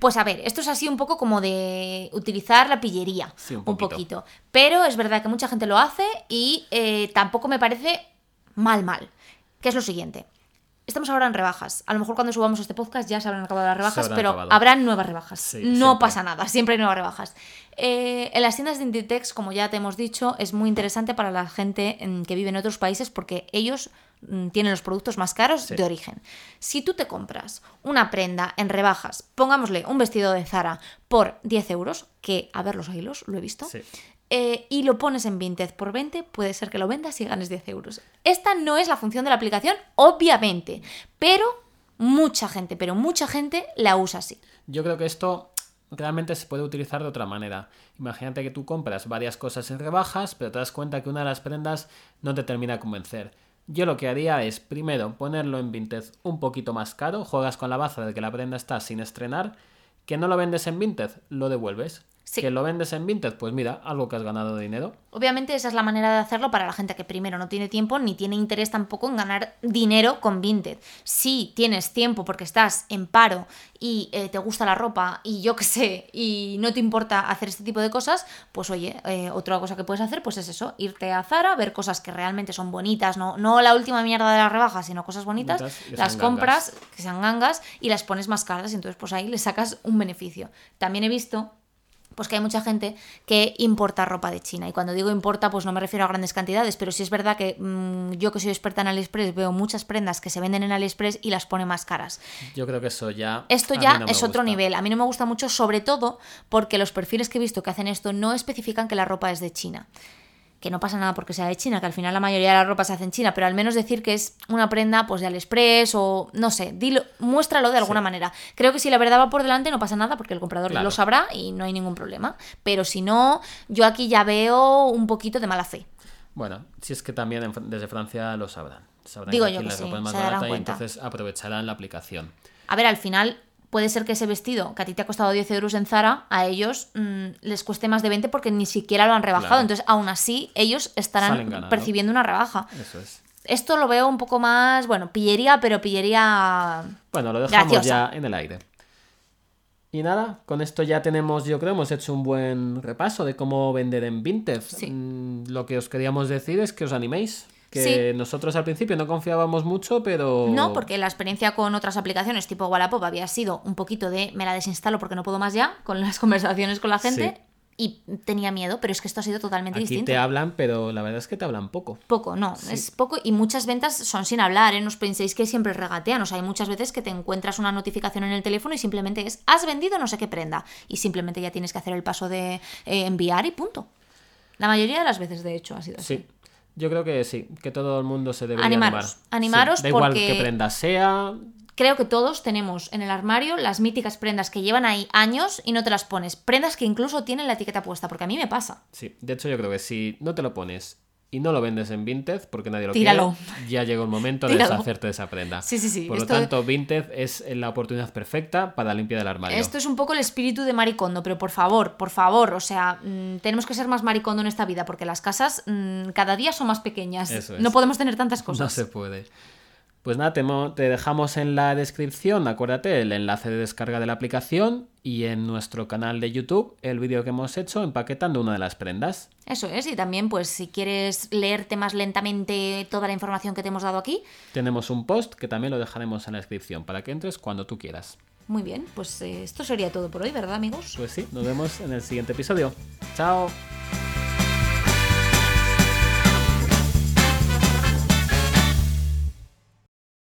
Pues a ver, esto es así un poco como de utilizar la pillería. Sí, un poquito. poquito. Pero es verdad que mucha gente lo hace y eh, tampoco me parece mal, mal. Que es lo siguiente. Estamos ahora en rebajas. A lo mejor cuando subamos este podcast ya se habrán acabado las rebajas, habrán pero acabado. habrán nuevas rebajas. Sí, no siempre. pasa nada, siempre hay nuevas rebajas. Eh, en las tiendas de Inditex, como ya te hemos dicho, es muy interesante para la gente que vive en otros países porque ellos tienen los productos más caros de origen. Si tú te compras una prenda en rebajas, pongámosle un vestido de Zara por 10 euros, que a ver los hilos, lo he visto, Sí. eh, y lo pones en Vinted por 20, puede ser que lo vendas y ganes 10 euros. Esta no es la función de la aplicación, obviamente, pero mucha gente, pero mucha gente la usa así. Yo creo que esto realmente se puede utilizar de otra manera. Imagínate que tú compras varias cosas en rebajas, pero te das cuenta que una de las prendas no te termina de convencer. Yo lo que haría es, primero, ponerlo en Vinted un poquito más caro, juegas con la baza de que la prenda está sin estrenar, que no lo vendes en Vinted, lo devuelves. Sí. Que lo vendes en Vinted, pues mira, algo que has ganado de dinero. Obviamente esa es la manera de hacerlo para la gente que primero no tiene tiempo ni tiene interés tampoco en ganar dinero con Vinted. Si tienes tiempo porque estás en paro y eh, te gusta la ropa y yo qué sé, y no te importa hacer este tipo de cosas, pues oye, eh, otra cosa que puedes hacer pues es eso, irte a Zara, ver cosas que realmente son bonitas, no, no la última mierda de las rebajas, sino cosas bonitas, las compras, que sean gangas y las pones más caras y entonces pues ahí le sacas un beneficio. También he visto pues que hay mucha gente que importa ropa de China. Y cuando digo importa, pues no me refiero a grandes cantidades, pero sí es verdad que mm, yo que soy experta en AliExpress veo muchas prendas que se venden en AliExpress y las pone más caras. Yo creo que eso ya... Esto ya no es otro nivel. A mí no me gusta mucho, sobre todo porque los perfiles que he visto que hacen esto no especifican que la ropa es de China. Que no pasa nada porque sea de China, que al final la mayoría de la ropa se hace en China, pero al menos decir que es una prenda pues de AliExpress o no sé, dilo, muéstralo de alguna manera. Creo que si la verdad va por delante no pasa nada porque el comprador Claro. lo sabrá y no hay ningún problema. Pero si no, yo aquí ya veo un poquito de mala fe. Bueno, si es que también desde Francia lo sabrán. Sabrán Digo que yo que la sí, ropa es más barata y entonces aprovecharán la aplicación. A ver, al final puede ser que ese vestido que a ti te ha costado 10 euros en Zara, a ellos mm, les cueste más de 20 porque ni siquiera lo han rebajado. Claro. Entonces, aún así, ellos estarán percibiendo una rebaja. Eso es. Esto lo veo un poco más, bueno, pillería, pero pillería... Bueno, lo dejamos Graciosa. ya en el aire. Y nada, con esto ya tenemos, yo creo, hemos hecho un buen repaso de cómo vender en Vinted. Sí. Mm, Lo que os queríamos decir es que os animéis. Que Sí. nosotros al principio no confiábamos mucho, pero... No, porque la experiencia con otras aplicaciones tipo Wallapop había sido un poquito de me la desinstalo porque no puedo más ya con las conversaciones con la gente y tenía miedo, pero es que esto ha sido totalmente Aquí distinto. te hablan, pero la verdad es que te hablan poco. Poco, no, es poco y muchas ventas son sin hablar, ¿eh? No os penséis que siempre regatean, o sea, hay muchas veces que te encuentras una notificación en el teléfono y simplemente es, has vendido no sé qué prenda y simplemente ya tienes que hacer el paso de eh, enviar y punto. La mayoría de las veces, de hecho, ha sido así. Yo creo que sí, que todo el mundo se debería Animaros, animar. animaros Sí, Da igual que prenda sea, Creo que todos tenemos en el armario las míticas prendas que llevan ahí años y no te las pones. Prendas que incluso tienen la etiqueta puesta, porque a mí me pasa. Sí, de hecho yo creo que si no te lo pones y no lo vendes en Vinted, porque nadie lo Tíralo. quiere, ya llega el momento de Tíralo. deshacerte de esa prenda. Sí, sí, sí, Por lo tanto, Vinted es la oportunidad perfecta para limpiar el armario. Esto es un poco el espíritu de maricondo, pero por favor, por favor, o sea, mm, tenemos que ser más maricondo en esta vida, porque las casas mm, cada día son más pequeñas. Eso es. No podemos tener tantas No cosas. se puede. Pues nada, te, te dejamos en la descripción, acuérdate, el enlace de descarga de la aplicación y en nuestro canal de YouTube el vídeo que hemos hecho empaquetando una de las prendas. Eso es, y también, pues, si quieres leerte más lentamente toda la información que te hemos dado aquí, Tenemos un post que también lo dejaremos en la descripción para que entres cuando tú quieras. muy bien, pues eh, esto sería todo por hoy, ¿verdad, amigos? Pues sí, nos vemos en el siguiente episodio. Chao.